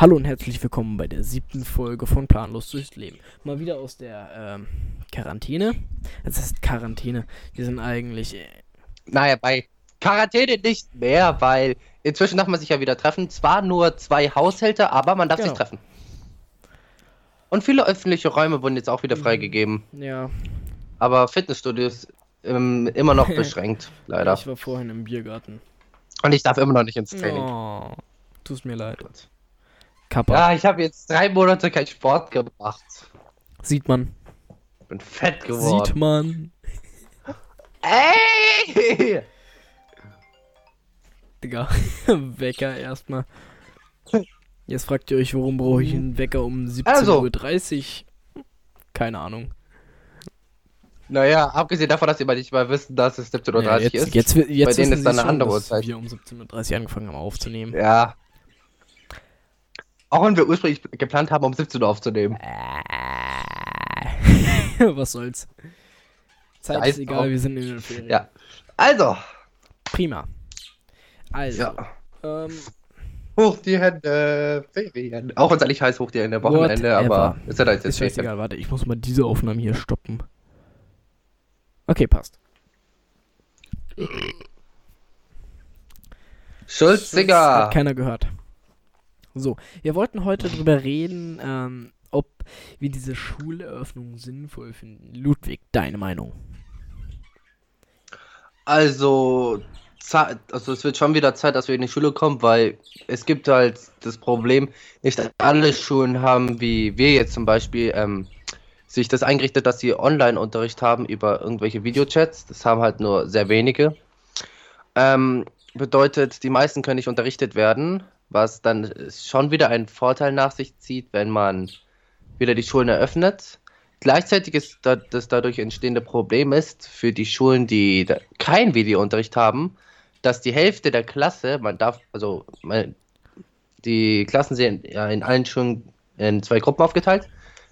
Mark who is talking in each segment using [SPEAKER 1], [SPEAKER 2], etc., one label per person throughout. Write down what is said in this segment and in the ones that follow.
[SPEAKER 1] Hallo und herzlich willkommen bei der siebten Folge von Planlos durchs Leben. Mal wieder aus der ähm, Quarantäne. Es ist Quarantäne. Wir sind eigentlich. Äh,
[SPEAKER 2] Naja, bei Quarantäne nicht mehr, weil inzwischen darf man sich ja wieder treffen. Zwar nur zwei Haushälter, aber man darf
[SPEAKER 1] Genau.
[SPEAKER 2] sich treffen. Und viele öffentliche Räume wurden jetzt auch wieder
[SPEAKER 1] Mhm.
[SPEAKER 2] freigegeben.
[SPEAKER 1] ja,
[SPEAKER 2] Aber Fitnessstudios ähm, immer noch beschränkt, leider.
[SPEAKER 1] ich war vorhin im Biergarten.
[SPEAKER 2] Und ich darf immer noch nicht ins Training.
[SPEAKER 1] Oh, tut mir leid. Kappa.
[SPEAKER 2] Ja, ich habe jetzt drei Monate keinen Sport gemacht.
[SPEAKER 1] Sieht man.
[SPEAKER 2] Bin fett geworden.
[SPEAKER 1] Sieht man.
[SPEAKER 2] Ey!
[SPEAKER 1] Digga. Wecker erstmal. Jetzt fragt ihr euch, warum brauche ich einen Wecker um 17.30 Uhr? Keine Ahnung.
[SPEAKER 2] Naja, abgesehen davon, dass ihr mal nicht mal wissen, dass es 17.30 Uhr
[SPEAKER 1] Ja, jetzt,
[SPEAKER 2] ist.
[SPEAKER 1] jetzt, jetzt
[SPEAKER 2] Bei denen ist dann eine andere Uhrzeit.
[SPEAKER 1] wir um 17.30 Uhr angefangen haben aufzunehmen.
[SPEAKER 2] Ja. Auch wenn wir ursprünglich geplant haben, um 17 Uhr aufzunehmen.
[SPEAKER 1] Was soll's. Zeit ist egal,
[SPEAKER 2] drauf.
[SPEAKER 1] wir sind in den Ferien.
[SPEAKER 2] Ja. Also.
[SPEAKER 1] Prima. Also,
[SPEAKER 2] Ja.
[SPEAKER 1] ähm,
[SPEAKER 2] Hoch die Hände, Ferien. Auch wenn es eigentlich heißt, hoch die Hände, Wochenende,
[SPEAKER 1] Whatever.
[SPEAKER 2] aber ist ja da jetzt
[SPEAKER 1] ist
[SPEAKER 2] Ferien.
[SPEAKER 1] scheißegal, warte, ich muss mal diese Aufnahme hier stoppen. Okay, passt.
[SPEAKER 2] Schulziger.
[SPEAKER 1] Hat keiner gehört. So, wir wollten heute drüber reden, ähm, ob wir diese Schuleröffnung sinnvoll finden. Ludwig, deine Meinung?
[SPEAKER 2] Also, also es wird schon wieder Zeit, dass wir in die Schule kommen, weil es gibt halt das Problem, nicht alle Schulen haben, wie wir jetzt zum Beispiel, ähm, sich das eingerichtet, dass sie Online-Unterricht haben über irgendwelche Videochats. Das haben halt nur sehr wenige. Ähm, bedeutet, die meisten können nicht unterrichtet werden, was dann schon wieder einen Vorteil nach sich zieht, wenn man wieder die Schulen eröffnet. Gleichzeitig ist da, das dadurch entstehende Problem ist für die Schulen, die da kein Videounterricht haben, dass die Hälfte der Klasse, man darf, also man, die Klassen sind ja in allen Schulen in zwei Gruppen aufgeteilt,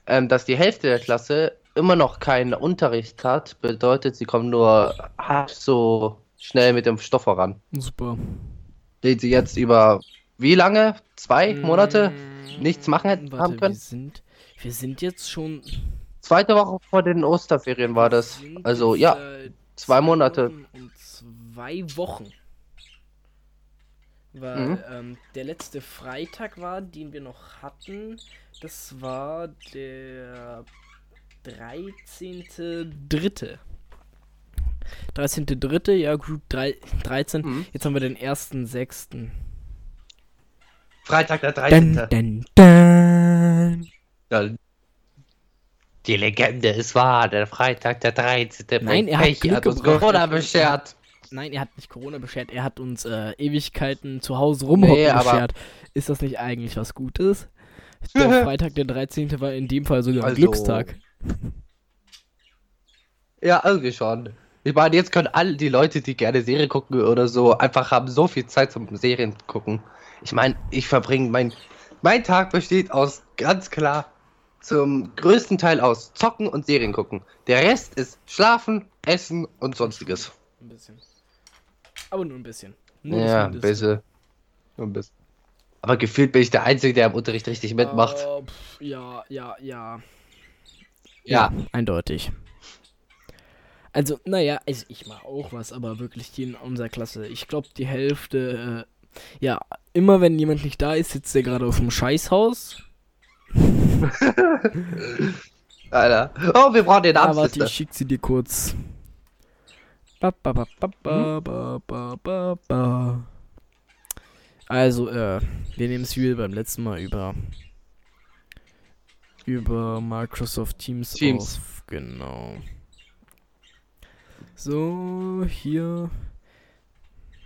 [SPEAKER 2] ähm, dass die Hälfte der Klasse immer noch keinen Unterricht hat, bedeutet, sie kommen nur halb so schnell mit dem Stoff voran.
[SPEAKER 1] Super.
[SPEAKER 2] Den sie jetzt über wie lange? Zwei Monate
[SPEAKER 1] Mm,
[SPEAKER 2] nichts machen hätten
[SPEAKER 1] warte,
[SPEAKER 2] haben können?
[SPEAKER 1] Wir sind, wir sind jetzt schon.
[SPEAKER 2] Zweite Woche vor den Osterferien war das. Also
[SPEAKER 1] jetzt
[SPEAKER 2] ja,
[SPEAKER 1] seit
[SPEAKER 2] zwei Monate.
[SPEAKER 1] Und zwei Wochen. Weil
[SPEAKER 2] Mhm.
[SPEAKER 1] ähm, der letzte Freitag war, den wir noch hatten, das war der 13.3. 13.3. Ja, Group 3, 13.
[SPEAKER 2] Mhm.
[SPEAKER 1] Jetzt haben wir den 1.6.
[SPEAKER 2] Freitag der 13.
[SPEAKER 1] Dun, dun, dun.
[SPEAKER 2] Die Legende ist wahr, der Freitag der 13.
[SPEAKER 1] Nein, er hat
[SPEAKER 2] Pech,
[SPEAKER 1] Glück
[SPEAKER 2] hat uns
[SPEAKER 1] gebracht.
[SPEAKER 2] Corona beschert.
[SPEAKER 1] Nein, er hat nicht Corona beschert, er hat uns äh, Ewigkeiten zu Hause rumhocken
[SPEAKER 2] Nee,
[SPEAKER 1] beschert. Ist das nicht eigentlich was Gutes? Der Freitag, der 13. war in dem Fall sogar ein
[SPEAKER 2] Also-
[SPEAKER 1] Glückstag.
[SPEAKER 2] Ja, irgendwie schon. Ich meine, jetzt können alle die Leute, die gerne Serie gucken oder so, einfach haben so viel Zeit zum Serien gucken. Ich meine, ich verbringe mein, mein Tag besteht aus ganz klar zum größten Teil aus Zocken und Serien gucken. Der Rest ist Schlafen, Essen und sonstiges.
[SPEAKER 1] Ein bisschen. Aber nur ein bisschen. Nur
[SPEAKER 2] Ja, ein bisschen. Nur ein bisschen. Aber gefühlt bin ich der Einzige, der im Unterricht richtig mitmacht.
[SPEAKER 1] Äh, pf, ja, ja, ja.
[SPEAKER 2] Ja.
[SPEAKER 1] Eindeutig. Also, naja, also ich mache auch was, aber wirklich die in unserer Klasse. Ich glaube, die Hälfte, äh, ja, immer wenn jemand nicht da ist, sitzt er gerade auf dem Scheißhaus.
[SPEAKER 2] Alter. Oh, wir brauchen den
[SPEAKER 1] Namen. Ja,
[SPEAKER 2] warte,
[SPEAKER 1] ich schick sie dir kurz. Ba, ba, ba, ba, ba, hm? ba, ba, ba. Also, äh, wir nehmen es wie beim letzten Mal über über Microsoft Teams,
[SPEAKER 2] Teams.
[SPEAKER 1] auf. Genau. So, hier.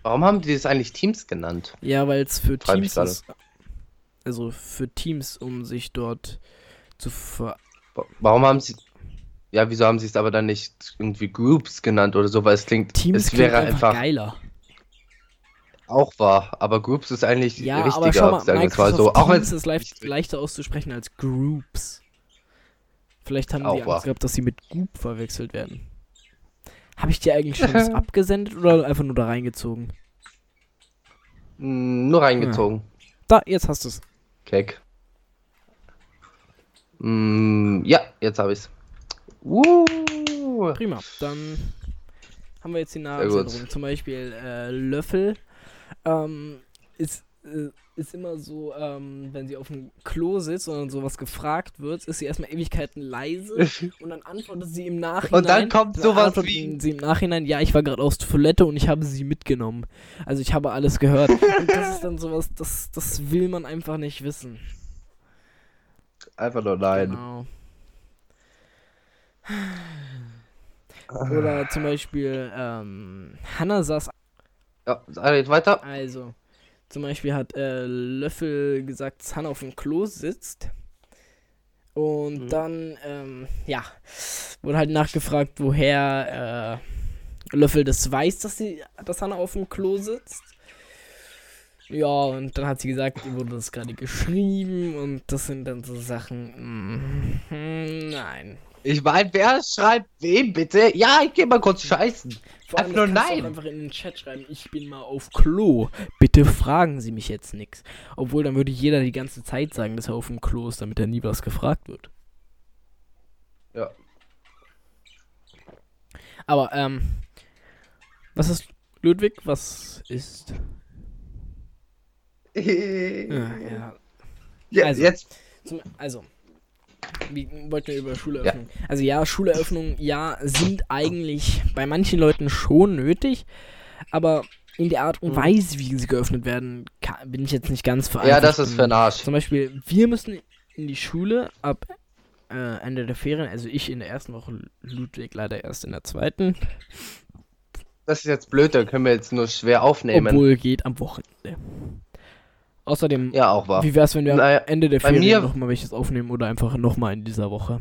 [SPEAKER 2] Warum haben die das eigentlich Teams genannt?
[SPEAKER 1] Ja, weil es für
[SPEAKER 2] mich
[SPEAKER 1] Teams ist. Also für Teams, um sich dort zu ver
[SPEAKER 2] Wa- Warum haben sie. Ja, wieso haben sie es aber dann nicht irgendwie Groups genannt oder so, weil es klingt,
[SPEAKER 1] Teams
[SPEAKER 2] es wäre
[SPEAKER 1] einfach,
[SPEAKER 2] einfach
[SPEAKER 1] geiler.
[SPEAKER 2] auch wahr, aber Groups ist eigentlich
[SPEAKER 1] Ja, aber
[SPEAKER 2] richtiger,
[SPEAKER 1] schau mal,
[SPEAKER 2] sagen es mal
[SPEAKER 1] Microsoft
[SPEAKER 2] so. Auch wenn
[SPEAKER 1] Teams ist leicht, leichter auszusprechen als Groups. Vielleicht haben
[SPEAKER 2] Auch
[SPEAKER 1] die
[SPEAKER 2] wahr.
[SPEAKER 1] Angst gehabt, dass sie mit Group verwechselt werden. Habe ich dir eigentlich schon das abgesendet oder einfach nur da reingezogen?
[SPEAKER 2] nur reingezogen.
[SPEAKER 1] Da, jetzt hast du es.
[SPEAKER 2] Keck. Mm, ja, jetzt habe ich's. Uh.
[SPEAKER 1] Prima. Dann haben wir jetzt die
[SPEAKER 2] gut.
[SPEAKER 1] Namensänderung. Zum Beispiel äh, Löffel ähm, ist, ist immer so, ähm, wenn sie auf dem Klo sitzt und dann sowas gefragt wird, ist sie erstmal Ewigkeiten leise und dann antwortet sie im Nachhinein.
[SPEAKER 2] Und dann kommt
[SPEAKER 1] dann
[SPEAKER 2] sowas
[SPEAKER 1] antwortet
[SPEAKER 2] wie-
[SPEAKER 1] sie im Nachhinein, ja, ich war gerade aus Toilette und ich habe sie mitgenommen. Also ich habe alles gehört. und das ist dann sowas, das, das will man einfach nicht wissen.
[SPEAKER 2] Einfach nur nein.
[SPEAKER 1] Genau. Oder zum Beispiel, ähm, Hannah saß,
[SPEAKER 2] Ja, also jetzt weiter.
[SPEAKER 1] also, zum Beispiel hat äh, Löffel gesagt, dass Hannah auf dem Klo sitzt. Und
[SPEAKER 2] Mhm.
[SPEAKER 1] dann, ähm, ja, wurde halt nachgefragt, woher äh, Löffel das weiß, dass, sie, dass Hannah auf dem Klo sitzt. Ja, und dann hat sie gesagt, ihr wurde das gerade geschrieben und das sind dann so Sachen. mm, nein.
[SPEAKER 2] Ich meine, wer schreibt wem bitte? Ja, ich geh mal kurz scheißen.
[SPEAKER 1] Vor allem, du
[SPEAKER 2] nein.
[SPEAKER 1] auch einfach in den Chat schreiben, ich bin mal auf Klo. Bitte fragen Sie mich jetzt nichts. Obwohl, dann würde jeder die ganze Zeit sagen, dass er auf dem Klo ist, damit er nie was gefragt wird.
[SPEAKER 2] Ja.
[SPEAKER 1] Aber, ähm, was ist, Ludwig, was ist? Ja, ja.
[SPEAKER 2] Ja,
[SPEAKER 1] Also.
[SPEAKER 2] Jetzt.
[SPEAKER 1] Zum, also, wie wollten wir über Schuleröffnung? Also ja, Schuleröffnung, ja, sind eigentlich bei manchen Leuten schon nötig, aber in der Art und
[SPEAKER 2] Mhm.
[SPEAKER 1] Weise, wie sie geöffnet werden, ka- bin ich jetzt nicht ganz
[SPEAKER 2] Ja,
[SPEAKER 1] verantwortlich.
[SPEAKER 2] das ist für Arsch.
[SPEAKER 1] Zum Beispiel, wir müssen in die Schule ab äh, Ende der Ferien, also ich in der ersten Woche, Ludwig leider erst in der zweiten,
[SPEAKER 2] Das ist jetzt blöd, da können wir jetzt nur schwer aufnehmen.
[SPEAKER 1] obwohl geht am Wochenende. Außerdem,
[SPEAKER 2] ja, auch wahr.
[SPEAKER 1] wie wär's, wenn wir
[SPEAKER 2] Naja,
[SPEAKER 1] am Ende der Ferien nochmal welches aufnehmen oder einfach nochmal in dieser Woche?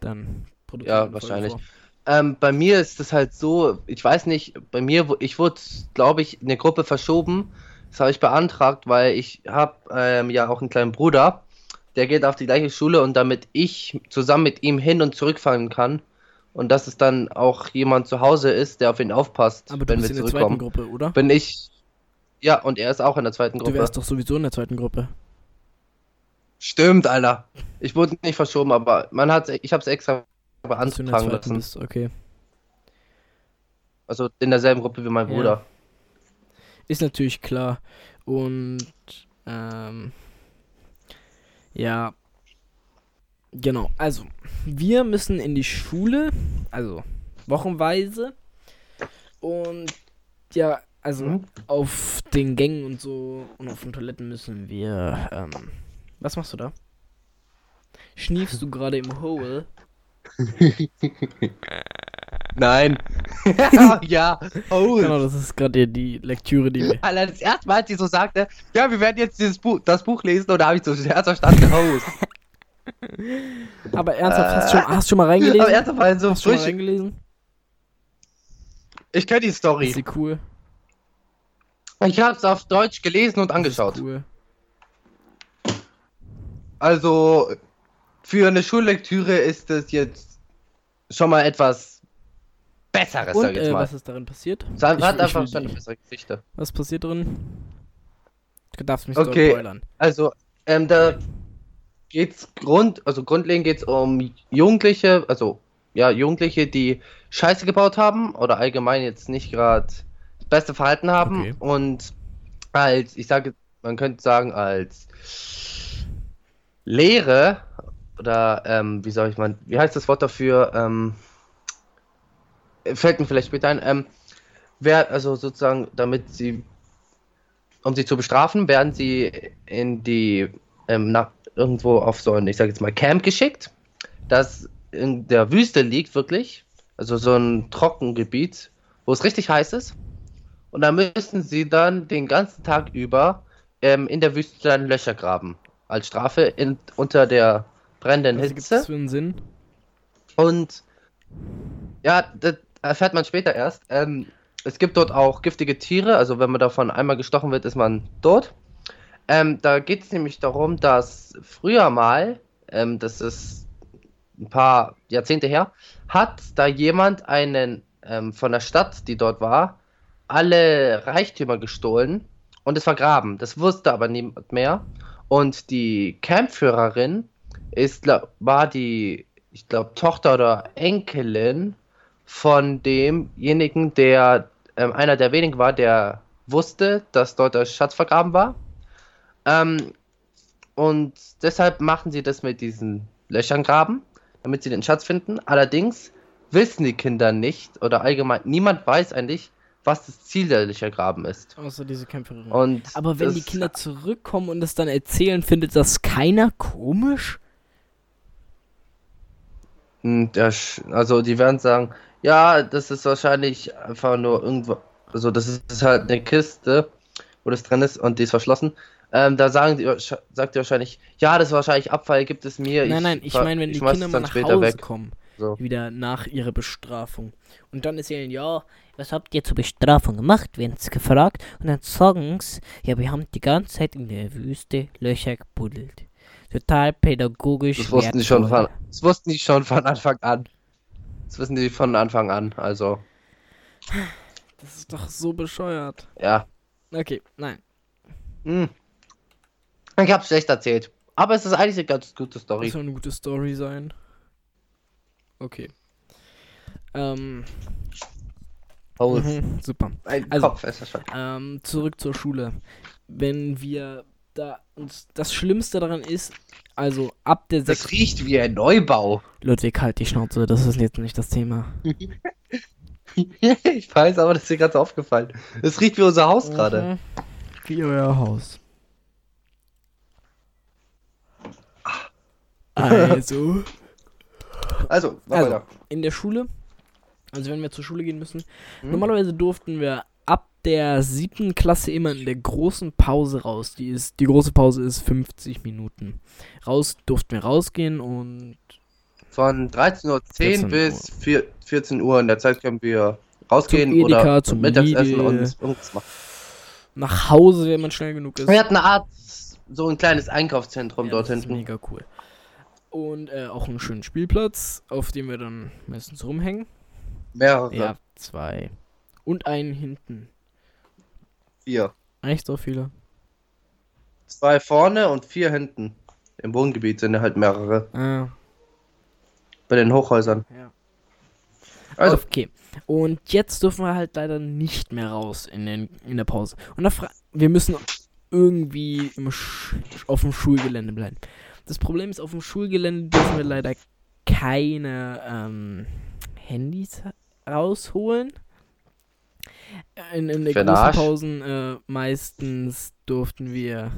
[SPEAKER 1] Dann produzieren
[SPEAKER 2] Ja, wahrscheinlich. Ähm, bei mir ist es halt so, ich weiß nicht, bei mir, ich wurde, glaube ich, in eine Gruppe verschoben. Das habe ich beantragt, weil ich habe ähm, ja auch einen kleinen Bruder, der geht auf die gleiche Schule und damit ich zusammen mit ihm hin und zurückfahren kann und dass es dann auch jemand zu Hause ist, der auf ihn aufpasst,
[SPEAKER 1] Aber
[SPEAKER 2] wenn wir zurückkommen.
[SPEAKER 1] Gruppe, oder?
[SPEAKER 2] Bin ich, ja, und er ist auch in der zweiten
[SPEAKER 1] Du
[SPEAKER 2] Gruppe.
[SPEAKER 1] wärst doch sowieso in der zweiten Gruppe.
[SPEAKER 2] Stimmt, Alter. Ich wurde nicht verschoben, aber man hat, ich habe es extra
[SPEAKER 1] du
[SPEAKER 2] beantragen lassen.
[SPEAKER 1] bist, okay.
[SPEAKER 2] Also in derselben Gruppe wie mein
[SPEAKER 1] Ja.
[SPEAKER 2] Bruder.
[SPEAKER 1] Ist natürlich klar. Und, ähm, ja. Genau, also, wir müssen in die Schule, also wochenweise. Und, ja, also
[SPEAKER 2] Mhm.
[SPEAKER 1] auf den Gängen und so und auf den Toiletten müssen wir, ähm, was machst du da? Schniefst du gerade im Hole?
[SPEAKER 2] Nein. ja. Oh.
[SPEAKER 1] Genau, das ist gerade die Lektüre, die wir.
[SPEAKER 2] Alter, das erste Mal, als sie so sagte, ja, wir werden jetzt dieses Buch, das Buch lesen, und da habe ich so ernst verstanden, Hose.
[SPEAKER 1] Aber ernsthaft, hast du schon, hast du schon mal reingelesen?
[SPEAKER 2] Aber erst mal so
[SPEAKER 1] hast du schon mal
[SPEAKER 2] frisch.
[SPEAKER 1] reingelesen?
[SPEAKER 2] Ich kenne die
[SPEAKER 1] Ist
[SPEAKER 2] Story.
[SPEAKER 1] sie cool?
[SPEAKER 2] Ich habe es auf Deutsch gelesen und angeschaut.
[SPEAKER 1] Cool.
[SPEAKER 2] Also, für eine Schullektüre ist es jetzt schon mal etwas Besseres,
[SPEAKER 1] Und
[SPEAKER 2] ich
[SPEAKER 1] äh, was ist darin passiert?
[SPEAKER 2] Es hat
[SPEAKER 1] Ich- ich
[SPEAKER 2] einfach
[SPEAKER 1] will
[SPEAKER 2] schon eine bessere Geschichte.
[SPEAKER 1] Was passiert drin? Du darfst mich
[SPEAKER 2] Okay.
[SPEAKER 1] spoilern.
[SPEAKER 2] Also, ähm, da geht's grund, also grundlegend geht's um Jugendliche, also ja, Jugendliche, die Scheiße gebaut haben oder allgemein jetzt nicht gerade beste Verhalten haben
[SPEAKER 1] Okay.
[SPEAKER 2] und als, ich sage, man könnte sagen, als Lehre oder ähm, wie soll ich mal, wie heißt das Wort dafür? Ähm, fällt mir vielleicht später ein. Ähm, wer, also sozusagen, damit sie um sie zu bestrafen, werden sie in die ähm, nach, irgendwo auf so ein, ich sage jetzt mal, Camp geschickt, das in der Wüste liegt, wirklich. Also so ein Trockengebiet, wo es richtig heiß ist. Und da müssen sie dann den ganzen Tag über ähm, in der Wüste dann Löcher graben. Als Strafe in, unter der brennenden
[SPEAKER 1] Was
[SPEAKER 2] Hitze.
[SPEAKER 1] es für einen Sinn?
[SPEAKER 2] Und ja, das erfährt man später erst. Ähm, es gibt dort auch giftige Tiere, also wenn man davon einmal gestochen wird, ist man tot. Ähm, da geht es nämlich darum, dass früher mal, ähm, das ist ein paar Jahrzehnte her, hat da jemand einen ähm, von der Stadt, die dort war, alle Reichtümer gestohlen und es vergraben. Das wusste aber niemand mehr. Und die Campführerin ist, war die, ich glaube, Tochter oder Enkelin von demjenigen, der ähm, einer der wenigen war, der wusste, dass dort der Schatz vergraben war. Ähm, und deshalb machen sie das mit diesen Löchern graben, damit sie den Schatz finden. Allerdings wissen die Kinder nicht oder allgemein niemand weiß eigentlich, was das Ziel der Löchergraben ist.
[SPEAKER 1] Außer diese Kämpferin.
[SPEAKER 2] Und
[SPEAKER 1] Aber wenn die Kinder zurückkommen und es dann erzählen, findet das keiner komisch?
[SPEAKER 2] Hm, also die werden sagen, ja, das ist wahrscheinlich einfach nur irgendwo, also das ist, ist halt eine Kiste, wo das drin ist und die ist verschlossen. Ähm, da sagen die, sagt ihr wahrscheinlich, ja, das ist wahrscheinlich Abfall, gibt es mir.
[SPEAKER 1] nein, nein, ich
[SPEAKER 2] ver-
[SPEAKER 1] meine, wenn die Kinder mal
[SPEAKER 2] dann
[SPEAKER 1] nach
[SPEAKER 2] später
[SPEAKER 1] Hause
[SPEAKER 2] weg.
[SPEAKER 1] kommen,
[SPEAKER 2] So.
[SPEAKER 1] wieder nach ihrer Bestrafung. Und dann erzählen, ja, was habt ihr zur Bestrafung gemacht, werden sie gefragt. Und dann sagen sie, ja, wir haben die ganze Zeit in der Wüste Löcher gebuddelt. Total pädagogisch.
[SPEAKER 2] Das wussten die schon von, das wussten die schon von Anfang an. Das wissen die von Anfang an, also,
[SPEAKER 1] Das ist doch so bescheuert.
[SPEAKER 2] ja.
[SPEAKER 1] Okay, nein.
[SPEAKER 2] Hm. Ich hab's schlecht erzählt. Aber es ist eigentlich eine ganz gute
[SPEAKER 1] Das
[SPEAKER 2] Story.
[SPEAKER 1] soll eine gute Story sein. Okay. Ähm,
[SPEAKER 2] Oh,
[SPEAKER 1] mhm, super.
[SPEAKER 2] Ein
[SPEAKER 1] Also-
[SPEAKER 2] Kopf ist das schon.
[SPEAKER 1] Ähm, zurück zur Schule. Wenn wir da uns das Schlimmste daran ist, also ab der
[SPEAKER 2] Das
[SPEAKER 1] sechs
[SPEAKER 2] riecht wie ein Neubau.
[SPEAKER 1] Ludwig, halt die Schnauze, das ist jetzt nicht das Thema.
[SPEAKER 2] ich weiß, aber das ist mir gerade so aufgefallen. Es riecht wie unser Haus gerade.
[SPEAKER 1] Mhm. Wie euer Haus. Also,
[SPEAKER 2] Also,
[SPEAKER 1] Also.
[SPEAKER 2] weiter.
[SPEAKER 1] in der Schule, also wenn wir zur Schule gehen müssen,
[SPEAKER 2] Hm?
[SPEAKER 1] normalerweise durften wir ab der siebten Klasse immer in der großen Pause raus. Die ist, die große Pause ist 50 Minuten. Raus durften wir rausgehen und
[SPEAKER 2] Von 13.10 Uhr
[SPEAKER 1] 14
[SPEAKER 2] bis 4, 14 Uhr in der Zeit können wir rausgehen
[SPEAKER 1] Zum Edeka,
[SPEAKER 2] oder
[SPEAKER 1] zum
[SPEAKER 2] Mittagessen
[SPEAKER 1] Lidl.
[SPEAKER 2] und irgendwas machen.
[SPEAKER 1] nach Hause, wenn man schnell genug ist.
[SPEAKER 2] Wir hatten eine Art, so ein kleines Einkaufszentrum
[SPEAKER 1] Ja,
[SPEAKER 2] dort
[SPEAKER 1] das ist
[SPEAKER 2] hinten.
[SPEAKER 1] mega cool. Und äh, auch einen schönen Spielplatz, auf dem wir dann meistens rumhängen.
[SPEAKER 2] Mehrere.
[SPEAKER 1] Ja, zwei. Und einen hinten.
[SPEAKER 2] Vier.
[SPEAKER 1] Echt so viele?
[SPEAKER 2] Zwei vorne und vier hinten. Im Wohngebiet sind ja halt mehrere.
[SPEAKER 1] Ah,
[SPEAKER 2] Bei den Hochhäusern.
[SPEAKER 1] ja.
[SPEAKER 2] Also,
[SPEAKER 1] Okay. Und jetzt dürfen wir halt leider nicht mehr raus in, den, in der Pause. Und da wir müssen irgendwie auf dem Schulgelände bleiben. Das Problem ist, auf dem Schulgelände dürfen wir leider keine ähm, Handys rausholen. In, in den großen. Pausen äh, meistens durften wir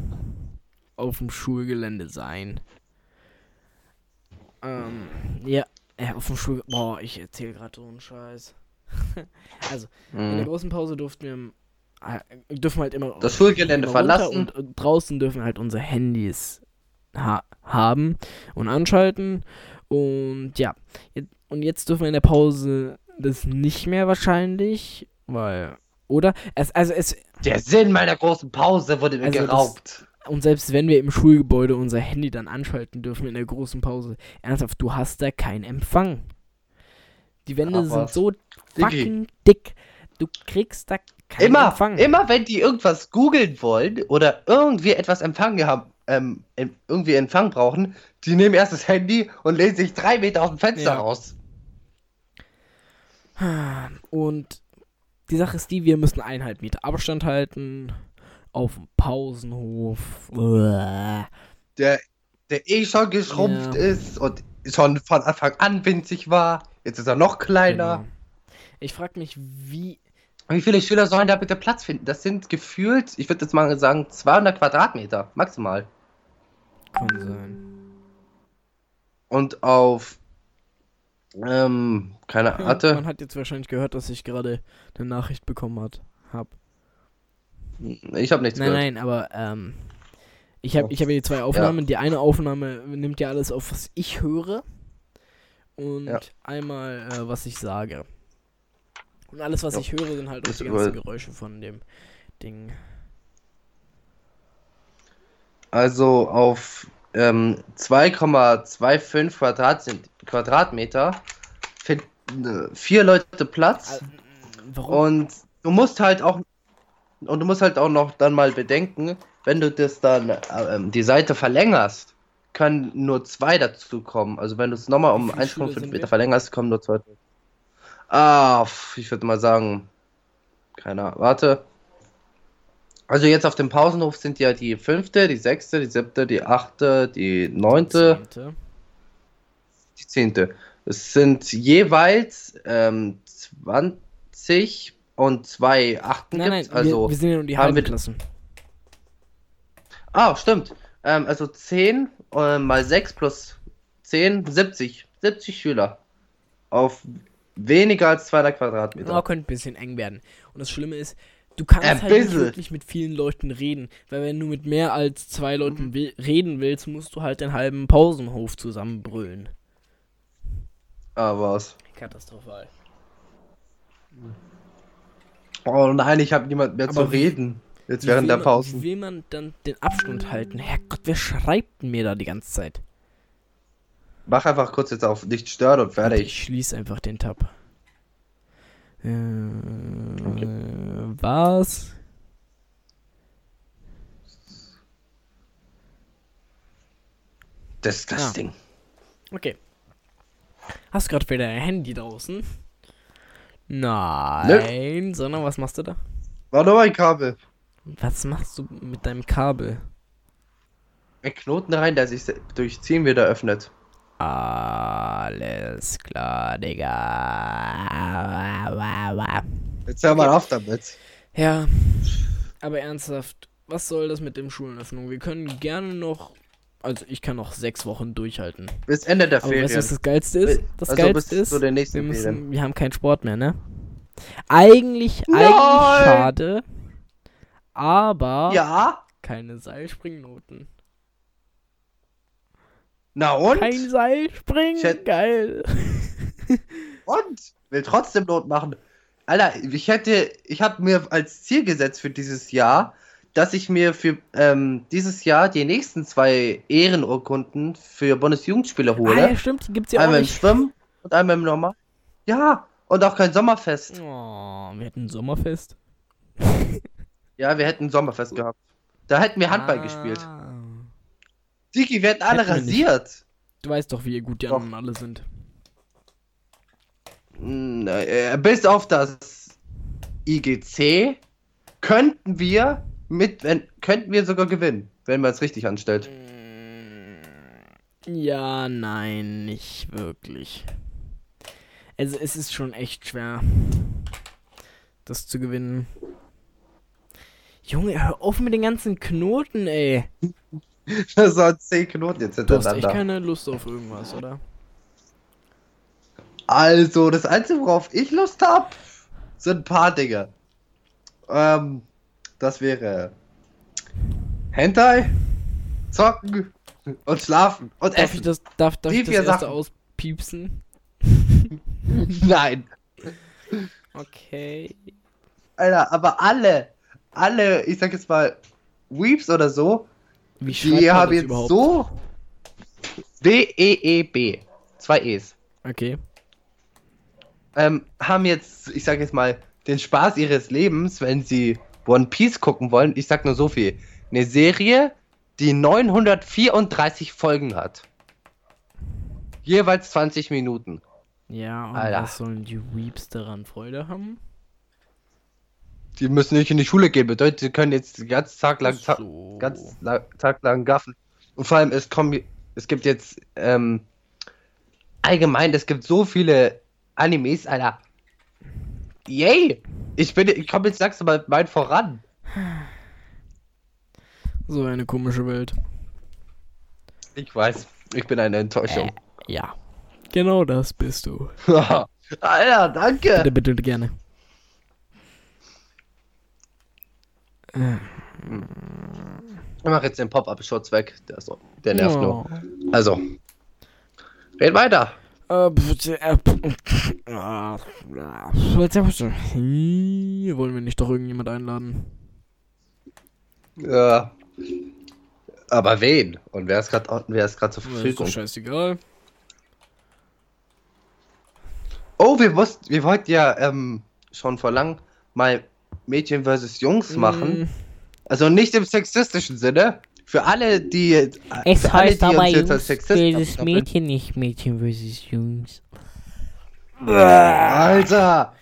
[SPEAKER 1] auf dem Schulgelände sein. Ähm, ja, äh, auf dem Schul... Boah, ich erzähle gerade so einen Scheiß. also, in der
[SPEAKER 2] mh.
[SPEAKER 1] großen Pause durften wir... Äh, dürfen halt immer...
[SPEAKER 2] das Schulgelände
[SPEAKER 1] immer
[SPEAKER 2] verlassen.
[SPEAKER 1] Und, und draußen dürfen halt unsere Handys ha haben und anschalten. Und ja, und jetzt dürfen wir in der Pause das nicht mehr wahrscheinlich, weil... Oder? Es, also es,
[SPEAKER 2] Der Sinn meiner großen Pause wurde mir
[SPEAKER 1] Also das-
[SPEAKER 2] geraubt.
[SPEAKER 1] Und selbst wenn wir im Schulgebäude unser Handy dann anschalten dürfen in der großen Pause, ernsthaft, du hast da keinen Empfang. Die Wände
[SPEAKER 2] Ach
[SPEAKER 1] sind so fucking dick. Du kriegst da keinen
[SPEAKER 2] Immer,
[SPEAKER 1] Empfang.
[SPEAKER 2] immer wenn die irgendwas googeln wollen oder irgendwie etwas empfangen haben, ähm, irgendwie Empfang brauchen, die nehmen erst das Handy und lehnen sich drei Meter aus dem Fenster
[SPEAKER 1] Ja.
[SPEAKER 2] raus.
[SPEAKER 1] Und die Sache ist die, wir müssen eineinhalb Meter Abstand halten. Auf dem Pausenhof.
[SPEAKER 2] Der, der eh schon geschrumpft
[SPEAKER 1] Ja.
[SPEAKER 2] ist und schon von Anfang an winzig war. Jetzt ist er noch kleiner.
[SPEAKER 1] Genau. Ich frag mich, wie.
[SPEAKER 2] Wie viele Schüler sollen da bitte Platz finden? Das sind gefühlt, ich würde jetzt mal sagen, 200 Quadratmeter maximal.
[SPEAKER 1] Kann sein.
[SPEAKER 2] Und auf, ähm, keine
[SPEAKER 1] Man
[SPEAKER 2] Ahnung.
[SPEAKER 1] hat jetzt wahrscheinlich gehört, dass ich gerade eine Nachricht bekommen hat, hab.
[SPEAKER 2] Ich habe nichts
[SPEAKER 1] Nein,
[SPEAKER 2] gehört.
[SPEAKER 1] nein, aber ähm, ich habe ich hab hier zwei Aufnahmen. Die eine Aufnahme nimmt ja alles auf, was ich höre. Und
[SPEAKER 2] Ja.
[SPEAKER 1] einmal, äh, was ich sage. Und alles, was
[SPEAKER 2] Ja.
[SPEAKER 1] ich höre, sind halt auch die ganzen Geräusche von dem Ding.
[SPEAKER 2] Also auf ähm, 2,25 Quadrat Quadratmeter finden äh, vier Leute Platz.
[SPEAKER 1] Äh, warum?
[SPEAKER 2] Und du musst halt auch und du musst halt auch noch dann mal bedenken, wenn du das dann äh, ähm, die Seite verlängerst, können nur zwei dazu kommen. Also wenn du es nochmal um
[SPEAKER 1] Wie viele Schüler
[SPEAKER 2] 1,5
[SPEAKER 1] sind
[SPEAKER 2] Meter verlängerst, kommen nur zwei. Ah, ich würde mal sagen, keine Ahnung, warte. Also jetzt auf dem Pausenhof sind ja die fünfte, die sechste, die siebte, die achte, die neunte,
[SPEAKER 1] Zehnte.
[SPEAKER 2] die zehnte. Es sind jeweils ähm, 20 und zwei Achten
[SPEAKER 1] Nein, nein.
[SPEAKER 2] Also
[SPEAKER 1] wir, wir sind ja nur die
[SPEAKER 2] haben
[SPEAKER 1] halben Klassen.
[SPEAKER 2] Ah, stimmt. Ähm, also 10 äh, mal 6 plus 10, 70. 70 Schüler. Auf weniger als 200 Quadratmeter.
[SPEAKER 1] Ja, könnte ein bisschen eng werden. Und das Schlimme ist, du kannst halt nicht wirklich mit vielen Leuten reden. Weil wenn du mit mehr als zwei Leuten
[SPEAKER 2] Mhm.
[SPEAKER 1] will, reden willst, musst du halt den halben Pausenhof zusammenbrüllen.
[SPEAKER 2] Ah, was?
[SPEAKER 1] Katastrophal.
[SPEAKER 2] Oh nein, ich habe niemand mehr zu
[SPEAKER 1] Aber wie-
[SPEAKER 2] reden. Jetzt während der
[SPEAKER 1] man-
[SPEAKER 2] Pausen.
[SPEAKER 1] Wie will man dann den Abstand halten? Herrgott, wer schreibt mir da die ganze Zeit?
[SPEAKER 2] Mach einfach kurz jetzt auf nicht stören und
[SPEAKER 1] Ich
[SPEAKER 2] fertig.
[SPEAKER 1] schließe einfach den Tab. Äh, Was?
[SPEAKER 2] Disgusting.
[SPEAKER 1] Okay. Hast du gerade wieder dein Handy draußen? Nein, sondern was machst du da?
[SPEAKER 2] War nur ein Kabel.
[SPEAKER 1] Was machst du mit deinem Kabel?
[SPEAKER 2] Ein Knoten rein, der sich durch Ziehen wieder öffnet.
[SPEAKER 1] Alles klar, Digga.
[SPEAKER 2] Jetzt hör mal auf damit.
[SPEAKER 1] Ja, aber ernsthaft, was soll das mit dem Schulenöffnung? Wir können gerne noch, also ich kann noch sechs Wochen durchhalten.
[SPEAKER 2] Bis Ende der
[SPEAKER 1] Aber
[SPEAKER 2] Ferien.
[SPEAKER 1] weißt du, was das Geilste ist? Das
[SPEAKER 2] also
[SPEAKER 1] Geilste ist, wir,
[SPEAKER 2] Ferien.
[SPEAKER 1] müssen, wir haben keinen Sport mehr, ne? Eigentlich,
[SPEAKER 2] Nein!
[SPEAKER 1] eigentlich schade, aber
[SPEAKER 2] Ja?
[SPEAKER 1] keine Seilspringnoten.
[SPEAKER 2] Na und?
[SPEAKER 1] Kein Seilspringen,
[SPEAKER 2] Ich hätt-
[SPEAKER 1] geil.
[SPEAKER 2] Und? Will trotzdem Not machen. Alter, ich hätte, ich habe mir als Ziel gesetzt für dieses Jahr, dass ich mir für ähm, dieses Jahr die nächsten zwei Ehrenurkunden für Bundesjugendspiele
[SPEAKER 1] Ah,
[SPEAKER 2] hole.
[SPEAKER 1] ja, stimmt, die gibt's ja auch
[SPEAKER 2] einmal im
[SPEAKER 1] nicht.
[SPEAKER 2] Schwimmen und einmal im Normal. Ja, und auch kein Sommerfest.
[SPEAKER 1] Oh, wir hätten ein Sommerfest.
[SPEAKER 2] Ja, wir hätten ein Sommerfest gehabt. Da hätten wir Handball
[SPEAKER 1] Ah.
[SPEAKER 2] gespielt. Digi, wir hätten alle
[SPEAKER 1] nicht.
[SPEAKER 2] rasiert.
[SPEAKER 1] Du weißt doch, wie gut die
[SPEAKER 2] Doch.
[SPEAKER 1] anderen alle sind.
[SPEAKER 2] Mm, äh, bis auf das IGC könnten wir mit, wenn, könnten wir sogar gewinnen, wenn man es richtig anstellt.
[SPEAKER 1] Ja, nein, nicht wirklich. Also es ist schon echt schwer, das zu gewinnen. Junge, hör auf mit den ganzen Knoten, ey.
[SPEAKER 2] Das sind 10 Knoten jetzt
[SPEAKER 1] Du hast echt
[SPEAKER 2] hintereinander.
[SPEAKER 1] keine Lust auf irgendwas, oder?
[SPEAKER 2] Also, das Einzige, worauf ich Lust hab, sind ein paar Dinge. Ähm, das wäre Hentai, Zocken und Schlafen und
[SPEAKER 1] Darf ich
[SPEAKER 2] Essen.
[SPEAKER 1] das, darf, darf ich das erste
[SPEAKER 2] Sachen.
[SPEAKER 1] auspiepsen?
[SPEAKER 2] Nein.
[SPEAKER 1] Okay.
[SPEAKER 2] Alter, aber alle, alle, ich sag jetzt mal, Weeps oder so,
[SPEAKER 1] Wie schreibt
[SPEAKER 2] die
[SPEAKER 1] das
[SPEAKER 2] jetzt
[SPEAKER 1] überhaupt?
[SPEAKER 2] so W-E-E-B. Zwei E's.
[SPEAKER 1] Okay.
[SPEAKER 2] Ähm, haben jetzt, ich sag jetzt mal, den Spaß ihres Lebens, wenn sie One Piece gucken wollen. Ich sag nur so viel. Eine Serie, die 934 Folgen hat. Jeweils 20 Minuten.
[SPEAKER 1] Ja, und
[SPEAKER 2] Alter.
[SPEAKER 1] was sollen die Weeps daran Freude haben?
[SPEAKER 2] Die müssen nicht in die Schule gehen. Bedeutet, sie können jetzt den ganzen Tag lang, ta
[SPEAKER 1] So.
[SPEAKER 2] ganz la Tag lang gaffen. Und vor allem, es kommen, es gibt jetzt, ähm, allgemein, es gibt so viele Animes, Alter. Yay! Ich bin, ich komme jetzt langsam mal weit voran.
[SPEAKER 1] So eine komische Welt.
[SPEAKER 2] Ich weiß, ich bin eine Enttäuschung.
[SPEAKER 1] Ja. Genau das bist du.
[SPEAKER 2] Alter, danke!
[SPEAKER 1] Bitte, bitte, gerne.
[SPEAKER 2] Ich mach jetzt den Pop-Up-Schutz weg. Der, ist der nervt nur.
[SPEAKER 1] oh.
[SPEAKER 2] Also. Red weiter.
[SPEAKER 1] Äh, bitte, äh, bitte, bitte. Hm, Wollen wir nicht doch irgendjemand einladen?
[SPEAKER 2] Ja. Aber wen? Und wer ist gerade wer ist gerade zur
[SPEAKER 1] Ist
[SPEAKER 2] Verfügung?
[SPEAKER 1] doch scheißegal.
[SPEAKER 2] Oh, wir wussten, wir wollten ja ähm, schon vor lang mal Mädchen versus Jungs machen.
[SPEAKER 1] Hm,
[SPEAKER 2] Also nicht im sexistischen Sinne. Für alle, die. äh,
[SPEAKER 3] Es
[SPEAKER 2] für alle,
[SPEAKER 3] heißt
[SPEAKER 2] die
[SPEAKER 3] aber Jungs versus. Mädchen, nicht Mädchen versus Jungs.
[SPEAKER 2] Alter!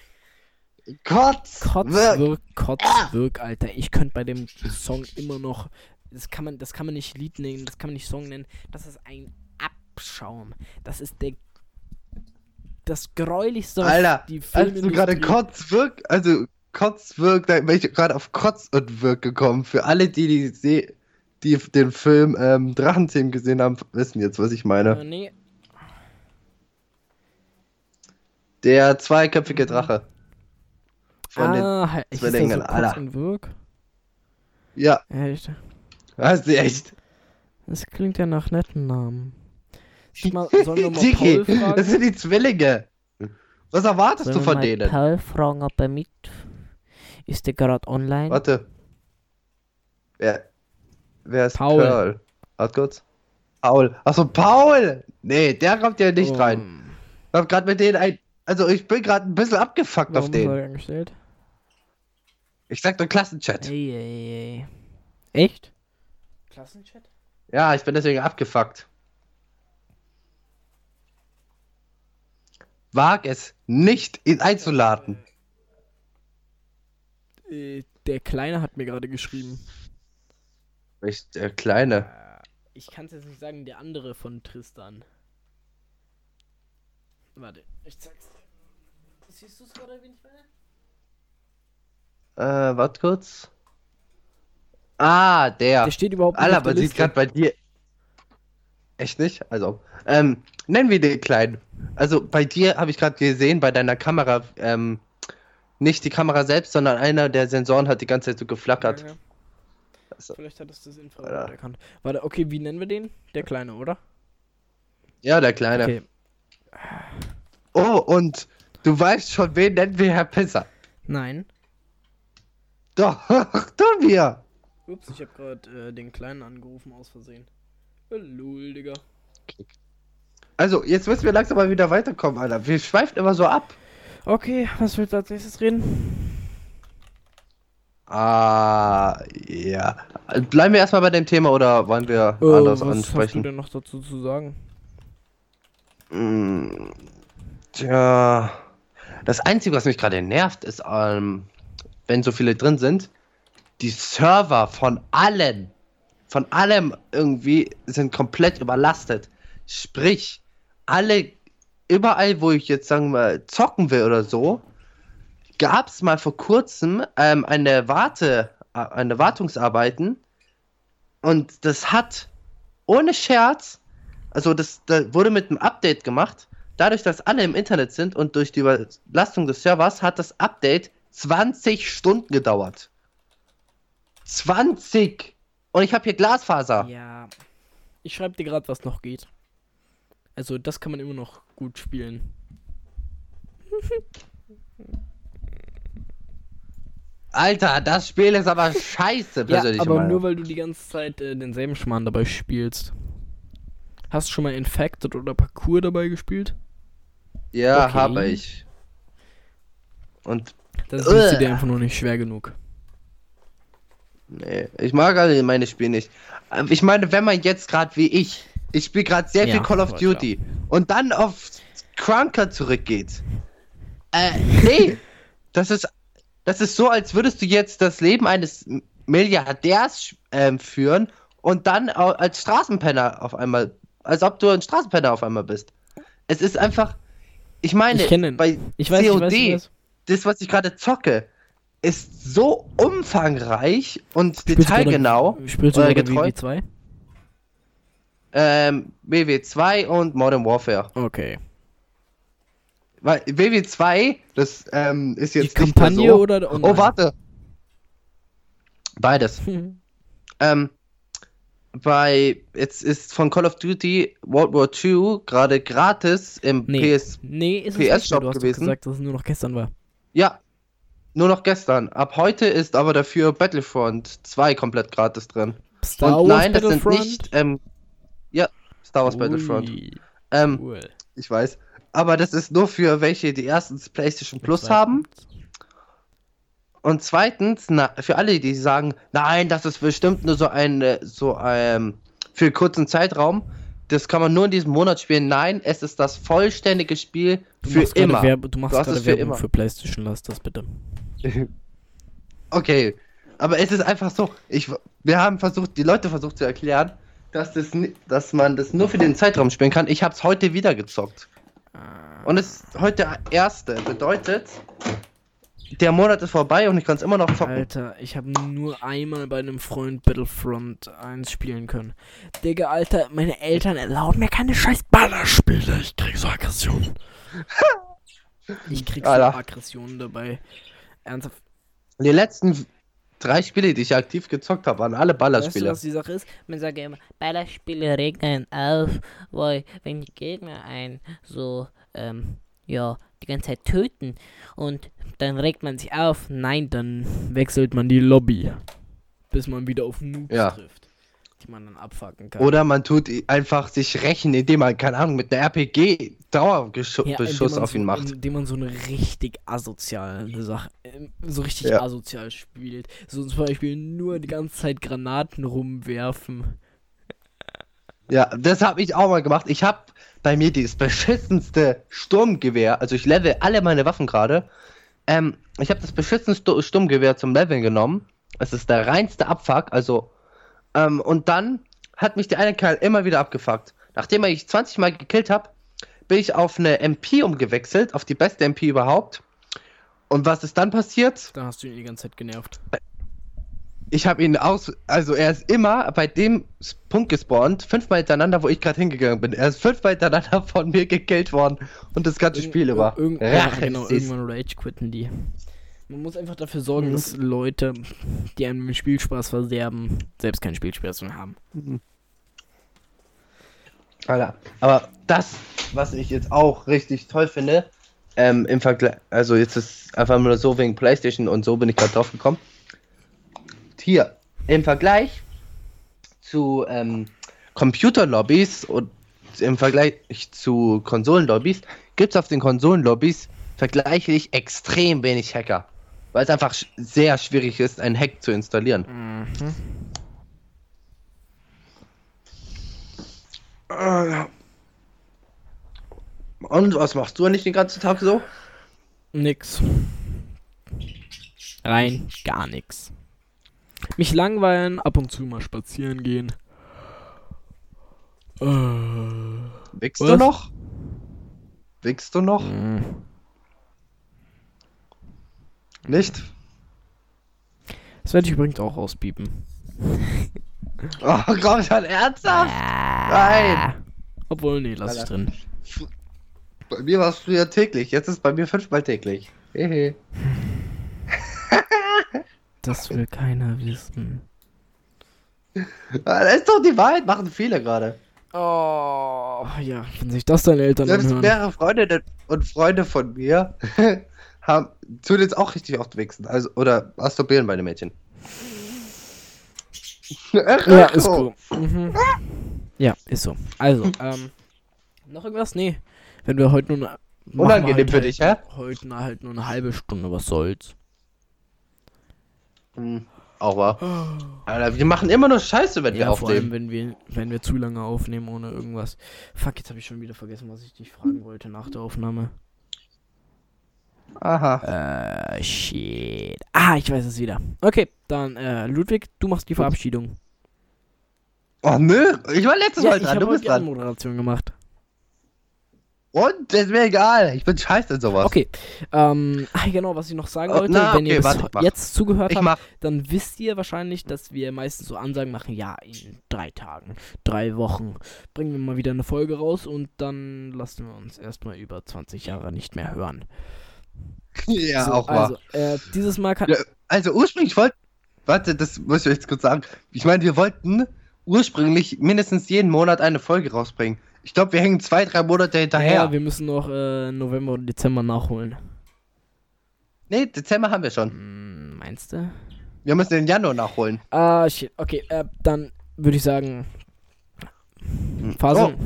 [SPEAKER 2] Kotz!
[SPEAKER 1] Kotz,
[SPEAKER 2] Wirk.
[SPEAKER 1] wirk, Kotz, wirk, Alter. Ich könnte bei dem Song immer noch. Das kann man, das kann man nicht Lied nennen, das kann man nicht Song nennen. Das ist ein Abschaum. Das ist der. Das gräulichste, was
[SPEAKER 2] Alter,
[SPEAKER 1] die
[SPEAKER 2] als du gerade
[SPEAKER 1] Filmindustrie-
[SPEAKER 2] Kotz wirk, also Kotz wirk, da bin ich gerade auf Kotz und wirk gekommen. Für alle, die, die, die den Film ähm, Drachenzähmen gesehen haben, wissen jetzt, was ich meine.
[SPEAKER 1] Äh, nee,
[SPEAKER 2] Der zweiköpfige Drache. Von den,
[SPEAKER 1] ah, ich
[SPEAKER 2] Zwillingen,
[SPEAKER 1] so Kotz und wirk.
[SPEAKER 2] ja,
[SPEAKER 1] Echt?
[SPEAKER 2] hast du echt.
[SPEAKER 1] Das klingt ja nach netten Namen. Mal, sollen wir mal
[SPEAKER 2] Digi, das sind die Zwillinge. Was erwartest
[SPEAKER 3] Sollen
[SPEAKER 2] du von denen?
[SPEAKER 3] Paul fragen, ob er mit. Ist der gerade online?
[SPEAKER 2] Warte. Wer, wer ist
[SPEAKER 1] Paul.
[SPEAKER 2] Pearl? Warte kurz. Paul. Achso, Paul! Nee, der kommt ja nicht
[SPEAKER 1] Oh,
[SPEAKER 2] rein. Ich hab grad mit denen ein. Also, ich bin gerade ein bisschen abgefuckt auf
[SPEAKER 1] Warum ist
[SPEAKER 2] den. Ich sag nur Klassenchat.
[SPEAKER 1] Ey, ey, ey. Echt? Klassenchat?
[SPEAKER 2] Ja, ich bin deswegen abgefuckt. Wag es nicht, ihn einzuladen.
[SPEAKER 1] Äh, der Kleine hat mir gerade geschrieben.
[SPEAKER 2] Ich, der Kleine.
[SPEAKER 1] Äh, Ich kann es jetzt nicht sagen, der andere von Tristan. Warte, ich zeig's dir. Siehst du es gerade, wen ich meine?
[SPEAKER 2] Äh, warte kurz. Ah, der.
[SPEAKER 1] Der steht überhaupt nicht
[SPEAKER 2] Alter, man sieht gerade bei dir. Echt nicht? Also, ähm, nennen wir den Kleinen. Also, bei dir habe ich gerade gesehen, bei deiner Kamera, ähm, nicht die Kamera selbst, sondern einer der Sensoren hat die ganze Zeit so geflackert.
[SPEAKER 1] Ja, ja.
[SPEAKER 2] Also,
[SPEAKER 1] Vielleicht hat es das Infrarot
[SPEAKER 2] Alter.
[SPEAKER 1] erkannt. Warte, okay, wie nennen wir den? Der Kleine, oder?
[SPEAKER 2] ja, der Kleine.
[SPEAKER 1] Okay.
[SPEAKER 2] Oh, und du weißt schon, wen nennen wir Herr Pisser?
[SPEAKER 1] Nein.
[SPEAKER 2] Doch, tun wir.
[SPEAKER 1] Ups, ich habe gerade äh, den Kleinen angerufen aus Versehen. Lul, Digga.
[SPEAKER 2] Also, jetzt müssen wir langsam mal wieder weiterkommen, Alter. Wir schweifen immer so ab.
[SPEAKER 1] Okay, was willst du als nächstes reden?
[SPEAKER 2] Ah, ja. Bleiben wir erstmal bei dem Thema oder wollen wir
[SPEAKER 1] Äh,
[SPEAKER 2] anders
[SPEAKER 1] was hast du
[SPEAKER 2] ansprechen?
[SPEAKER 1] denn noch dazu zu sagen?
[SPEAKER 2] Mm, Tja. Das Einzige, was mich gerade nervt, ist, ähm, wenn so viele drin sind, die Server von allen, von allem irgendwie sind komplett überlastet. Sprich, alle, überall, wo ich jetzt sagen wir zocken will oder so, gab es mal vor kurzem ähm, eine Warte, äh, eine Wartungsarbeiten und das hat ohne Scherz, also das, da wurde mit einem Update gemacht, dadurch, dass alle im Internet sind und durch die Überlastung des Servers hat das Update 20 Stunden gedauert. 20! Und ich habe hier Glasfaser.
[SPEAKER 1] Ja. Ich schreibe dir gerade, was noch geht. Also, das kann man immer noch gut spielen.
[SPEAKER 2] Alter, das Spiel ist aber scheiße,
[SPEAKER 1] Ja,
[SPEAKER 2] persönlich.
[SPEAKER 1] aber nur weil du die ganze Zeit äh, denselben Schmarrn dabei spielst. Hast du schon mal Infected oder Parkour dabei gespielt?
[SPEAKER 2] ja,
[SPEAKER 1] okay.
[SPEAKER 2] habe ich. Und
[SPEAKER 1] Das ist
[SPEAKER 2] Uah.
[SPEAKER 1] dir einfach nur nicht schwer genug.
[SPEAKER 2] Nee, ich mag alle meine Spiele nicht. Ähm, Ich meine, wenn man jetzt gerade wie ich, ich spiele gerade sehr
[SPEAKER 1] Ja,
[SPEAKER 2] viel Call of Duty und dann auf Crunker zurückgeht. Äh, nee, das ist, das ist so, als würdest du jetzt das Leben eines Milliardärs ähm, führen und dann als Straßenpenner auf einmal, als ob du ein Straßenpenner auf einmal bist. Es ist einfach, ich meine,
[SPEAKER 1] Ich
[SPEAKER 2] bei
[SPEAKER 1] Ich weiß, ich
[SPEAKER 2] COD,
[SPEAKER 1] weiß, ich weiß.
[SPEAKER 2] das, was ich gerade zocke, ist so umfangreich und
[SPEAKER 1] Spielst
[SPEAKER 2] detailgenau.
[SPEAKER 1] Spielst du
[SPEAKER 2] oder getreu.
[SPEAKER 1] WW2?
[SPEAKER 2] Ähm, WW2 und Modern Warfare.
[SPEAKER 1] Okay.
[SPEAKER 2] Weil WW2, das ähm, ist
[SPEAKER 1] Die
[SPEAKER 2] jetzt nicht mehr
[SPEAKER 1] Kampagne
[SPEAKER 2] so.
[SPEAKER 1] oder der Online?
[SPEAKER 2] Oh, warte. Beides. ähm, bei, jetzt ist von Call of Duty World War II gerade gratis im
[SPEAKER 1] Nee.
[SPEAKER 2] PS.
[SPEAKER 1] Nee, ist es
[SPEAKER 2] PS
[SPEAKER 1] nicht mehr.
[SPEAKER 2] Shop
[SPEAKER 1] Du hast
[SPEAKER 2] gewesen.
[SPEAKER 1] gesagt, dass es nur noch gestern war.
[SPEAKER 2] Ja, nur noch gestern. Ab heute ist aber dafür Battlefront 2 komplett gratis drin.
[SPEAKER 1] Star
[SPEAKER 2] und
[SPEAKER 1] Wars
[SPEAKER 2] nein, das sind nicht, ähm, Star Wars Battlefront.
[SPEAKER 1] Ui,
[SPEAKER 2] Ähm,
[SPEAKER 1] cool.
[SPEAKER 2] ich weiß. Aber das ist nur für welche, die erstens PlayStation Plus
[SPEAKER 1] Zweitens.
[SPEAKER 2] haben Und zweitens, na, für alle, die sagen, nein, das ist bestimmt nur so ein, äh, so ein, für einen kurzen Zeitraum, das kann man nur in diesem Monat spielen. Nein, es ist das vollständige Spiel
[SPEAKER 1] Du
[SPEAKER 2] für immer.
[SPEAKER 1] Werbe, du machst
[SPEAKER 2] Du
[SPEAKER 1] gerade
[SPEAKER 2] es für
[SPEAKER 1] Werbung
[SPEAKER 2] immer.
[SPEAKER 1] für PlayStation, lass das bitte.
[SPEAKER 2] Okay, aber es ist einfach so, ich, wir haben versucht, die Leute versucht zu erklären, dass, das, dass man das nur für den Zeitraum spielen kann. Ich habe es heute wieder gezockt. Und es ist heute der erste, bedeutet, der Monat ist vorbei und ich kann es immer noch zocken.
[SPEAKER 1] Alter, ich habe nur einmal bei einem Freund Battlefront 1 spielen können. Digga, Alter, meine Eltern erlauben mir keine scheiß Ballerspiele. Ich krieg so Aggressionen. Ich krieg so. Aggressionen dabei. Ernsthaft.
[SPEAKER 2] Die letzten drei Spiele, die ich aktiv gezockt habe, waren alle
[SPEAKER 1] Weißt du,
[SPEAKER 2] Ballerspiele.
[SPEAKER 1] was die Sache ist?
[SPEAKER 3] Man sagt ja immer, Ballerspiele regnen auf, weil wenn die Gegner einen so, ähm, ja, die ganze Zeit töten und
[SPEAKER 1] Dann regt man sich auf. Nein, dann wechselt man die Lobby. Bis man wieder auf Noobs
[SPEAKER 2] Ja.
[SPEAKER 1] trifft. Die man dann abfacken kann.
[SPEAKER 2] Oder man tut einfach sich rächen, indem man, keine Ahnung, mit einer RPG Dauerbeschuss
[SPEAKER 1] Ja,
[SPEAKER 2] auf
[SPEAKER 1] so,
[SPEAKER 2] ihn macht.
[SPEAKER 1] Indem man so eine richtig asoziale Sache, ähm, so richtig
[SPEAKER 2] Ja.
[SPEAKER 1] asozial spielt. So zum Beispiel nur die ganze Zeit Granaten rumwerfen.
[SPEAKER 2] Ja, das habe ich auch mal gemacht. Ich habe bei mir das beschissenste Sturmgewehr, also ich level alle meine Waffen gerade. Ähm, ich habe das beschissenste Sturmgewehr zum Leveln genommen. Es ist der reinste Abfuck, also ähm, und dann hat mich der eine Kerl immer wieder abgefuckt. Nachdem ich 20 Mal gekillt habe, bin ich auf eine MP umgewechselt, auf die beste MP überhaupt. Und was ist dann passiert?
[SPEAKER 1] Dann hast du ihn die ganze Zeit genervt.
[SPEAKER 2] Ich habe ihn aus, also er ist immer bei dem Punkt gespawnt, fünfmal hintereinander, wo ich gerade hingegangen bin. Er ist fünfmal hintereinander von mir gekillt worden und das ganze Spiel über.
[SPEAKER 1] Irgend, ja, genau, irgendwann rage quitten die. Man muss einfach dafür sorgen,
[SPEAKER 2] Mhm.
[SPEAKER 1] dass Leute, die einem den Spielspaß verderben, selbst keinen Spielspaß mehr haben.
[SPEAKER 2] Alter. Aber das, was ich jetzt auch richtig toll finde, ähm, im Vergleich, also jetzt ist einfach nur so wegen Playstation und so bin ich gerade drauf gekommen. Hier, im Vergleich zu ähm, Computerlobbys und im Vergleich zu Konsolenlobbys gibt es auf den Konsolenlobbys vergleichlich extrem wenig Hacker. Weil es einfach sehr schwierig ist, einen Hack zu installieren.
[SPEAKER 1] Mhm.
[SPEAKER 2] Und was machst du nicht den ganzen Tag so?
[SPEAKER 1] Nix. Rein gar nix. Mich langweilen, ab und zu mal spazieren gehen. Äh,
[SPEAKER 2] Wickst
[SPEAKER 1] Was?
[SPEAKER 2] du noch? Wickst du noch?
[SPEAKER 1] mh.
[SPEAKER 2] Nicht?
[SPEAKER 1] das werde ich übrigens auch auspiepen.
[SPEAKER 2] Oh, komm schon, ernsthaft? Nein!
[SPEAKER 1] Obwohl, nee, lass ich
[SPEAKER 2] Alter.
[SPEAKER 1] drin.
[SPEAKER 2] Bei mir war es früher täglich, jetzt ist bei mir fünfmal täglich. Hehe.
[SPEAKER 1] Das will keiner wissen.
[SPEAKER 2] Ah, Das ist doch die Wahrheit, machen viele gerade.
[SPEAKER 1] Oh, ja, wenn sich das deine Eltern
[SPEAKER 2] Selbst
[SPEAKER 1] anhören.
[SPEAKER 2] mehrere Freunde und Freunde von mir haben tun jetzt auch richtig oft wichsen. Also, oder masturbieren meine Mädchen.
[SPEAKER 1] Ja, ist so. Mhm. Ja, ist so. Also, ähm, noch irgendwas? Nee. Wenn wir heute nur
[SPEAKER 2] Unangenehm
[SPEAKER 1] halt
[SPEAKER 2] für
[SPEAKER 1] halt
[SPEAKER 2] dich, hä?
[SPEAKER 1] Heute na- halt nur eine halbe Stunde, was soll's.
[SPEAKER 2] Hm, auch wahr. Alter, wir machen immer nur Scheiße, wenn wir
[SPEAKER 1] Ja, vor allem,
[SPEAKER 2] aufnehmen.
[SPEAKER 1] wenn wir, wenn wir zu lange aufnehmen ohne irgendwas. Fuck, jetzt habe ich schon wieder vergessen, was ich dich fragen wollte nach der Aufnahme.
[SPEAKER 2] Aha.
[SPEAKER 1] Äh, shit. Ah, ich weiß es wieder. Okay, dann, äh, Ludwig, du machst die Verabschiedung.
[SPEAKER 2] Oh nö, ich war letztes
[SPEAKER 1] Ja,
[SPEAKER 2] Mal
[SPEAKER 1] ich
[SPEAKER 2] dran, du bist
[SPEAKER 1] die
[SPEAKER 2] dran.
[SPEAKER 1] Moderation gemacht.
[SPEAKER 2] Und, das ist mir egal. Ich bin scheiße in sowas.
[SPEAKER 1] Okay, ähm, ah, genau, was ich noch sagen
[SPEAKER 2] Oh,
[SPEAKER 1] wollte,
[SPEAKER 2] na,
[SPEAKER 1] wenn ihr
[SPEAKER 2] okay,
[SPEAKER 1] bis
[SPEAKER 2] warte,
[SPEAKER 1] jetzt zugehört
[SPEAKER 2] Ich
[SPEAKER 1] habt,
[SPEAKER 2] mach.
[SPEAKER 1] dann wisst ihr wahrscheinlich, dass wir meistens so Ansagen machen, ja, in drei Tagen, drei Wochen bringen wir mal wieder eine Folge raus und dann lassen wir uns erstmal über 20 Jahre nicht mehr hören.
[SPEAKER 2] Ja,
[SPEAKER 1] so,
[SPEAKER 2] auch wahr.
[SPEAKER 1] also, äh, dieses Mal kann...
[SPEAKER 2] Ja, also ursprünglich wollten. Warte, das muss ich jetzt kurz sagen. Ich meine, wir wollten ursprünglich mindestens jeden Monat eine Folge rausbringen. Ich glaube, wir hängen zwei, drei Monate hinterher.
[SPEAKER 1] Ja, wir müssen noch äh, November und Dezember nachholen.
[SPEAKER 2] nee, Dezember haben wir schon.
[SPEAKER 1] Hm, meinst du?
[SPEAKER 2] Wir müssen den Januar nachholen.
[SPEAKER 1] Ah, shit. Okay, äh, dann würde ich sagen... Phase.
[SPEAKER 2] Oh,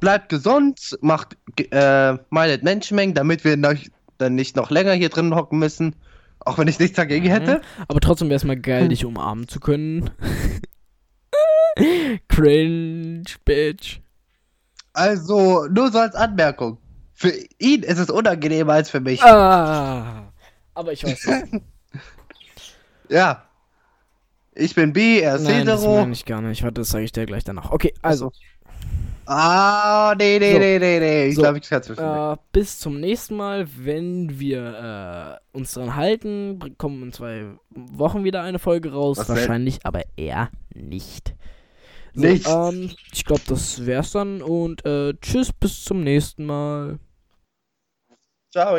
[SPEAKER 2] bleibt gesund, macht äh, meidet Menschenmengen, damit wir noch, dann nicht noch länger hier drin hocken müssen. Auch wenn ich nichts dagegen
[SPEAKER 1] Mhm.
[SPEAKER 2] hätte.
[SPEAKER 1] Aber trotzdem wäre es mal geil, dich umarmen zu können. Cringe, Bitch.
[SPEAKER 2] Also, nur so als Anmerkung. Für ihn ist es unangenehmer als für mich.
[SPEAKER 1] Ah. Aber ich weiß nicht.
[SPEAKER 2] Ja. Ich bin bi, er ist
[SPEAKER 1] Nein, das meine ich gar nicht. Warte, das sage ich dir gleich danach. Okay, also,
[SPEAKER 2] Ah, nee, nee,
[SPEAKER 1] So.
[SPEAKER 2] nee, nee, nee. Ich
[SPEAKER 1] So.
[SPEAKER 2] glaube, ich kann
[SPEAKER 1] äh, bis zum nächsten Mal. Wenn wir äh, uns dran halten, kommen in zwei Wochen wieder eine Folge raus.
[SPEAKER 2] Was denn?
[SPEAKER 1] Wahrscheinlich, aber eher nicht. So,
[SPEAKER 2] Nicht.
[SPEAKER 1] Ähm, ich glaube, das wär's dann. Und äh, tschüss, bis zum nächsten Mal.
[SPEAKER 2] Ciao.